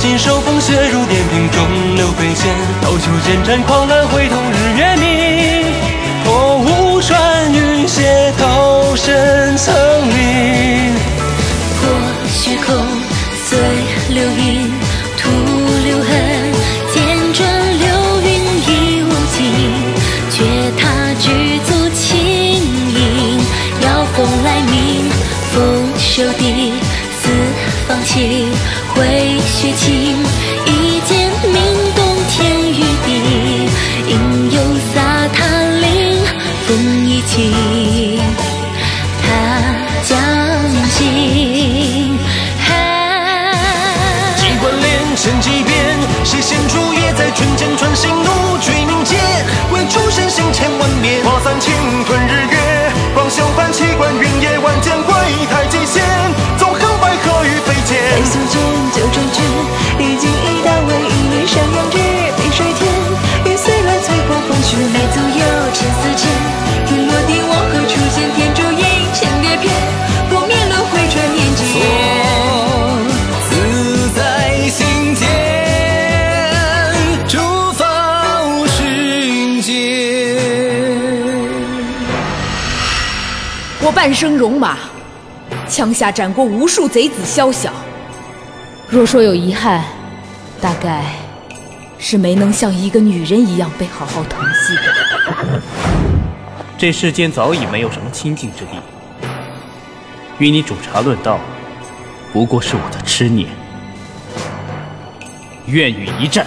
信手风雪如点平中流飞剑，刀秋剑斩狂澜，挥动日月明。回血我半生戎马，枪下斩过无数贼子宵小。若说有遗憾，大概是没能像一个女人一样被好好疼惜的。这世间早已没有什么清净之地，与你煮茶论道，不过是我的痴念。愿与一战。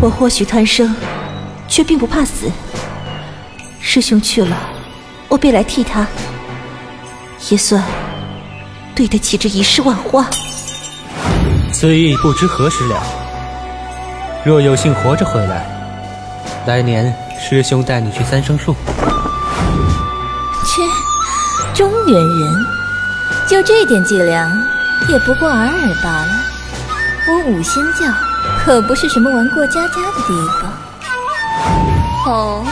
我或许贪生，却并不怕死。师兄去了，我便来替他，也算对得起这一世万花。此意不知何时了。若有幸活着回来，来年师兄带你去三生树。切，中原人，就这点伎俩，也不过尔尔罢了。我五仙教可不是什么玩过家家的地方。哦，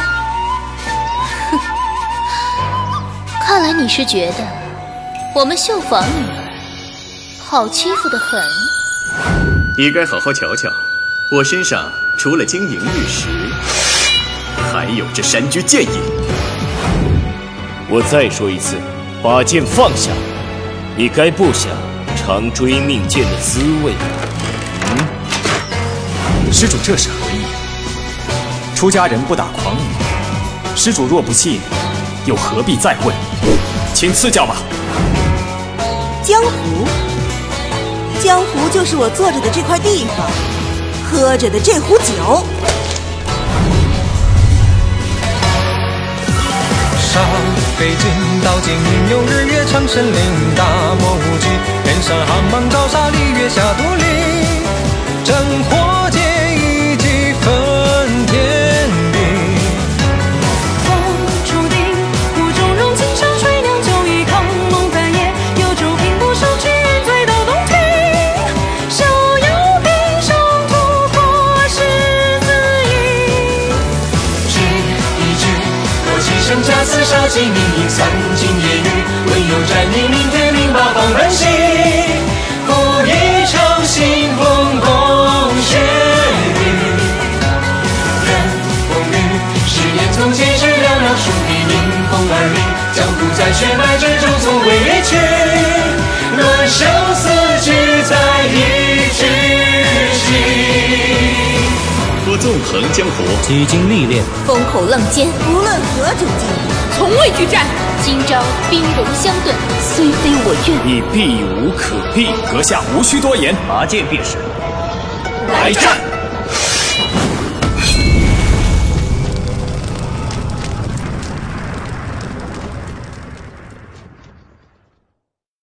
看来你是觉得我们绣坊女好欺负的很。你该好好瞧瞧，我身上除了金银玉石，还有这山居剑影。我再说一次，把剑放下，你该不想尝追命剑的滋味嗯？施主这是何意？出家人不打诳语，施主若不信，又何必再问？请赐教吧。江湖，江湖就是我坐着的这块地方，喝着的这壶酒。上北京道尽云游日月长生岭，大漠无际，天上寒芒照杀离月下独立，真火家厮杀尽命营，三尽夜雨，唯有战你明天令八方乱心。赴一场腥风共雪雨，任风雨，十年从前是寥寥数笔，迎风而立，江湖在血脉之中从未离去。论生死，只在一句心。我纵横江湖，几经历练，风口浪尖，无论何种境遇，从未惧战。今朝兵戎相对，虽非我愿。你避无可避，阁下无需多言，拔剑便是。来战！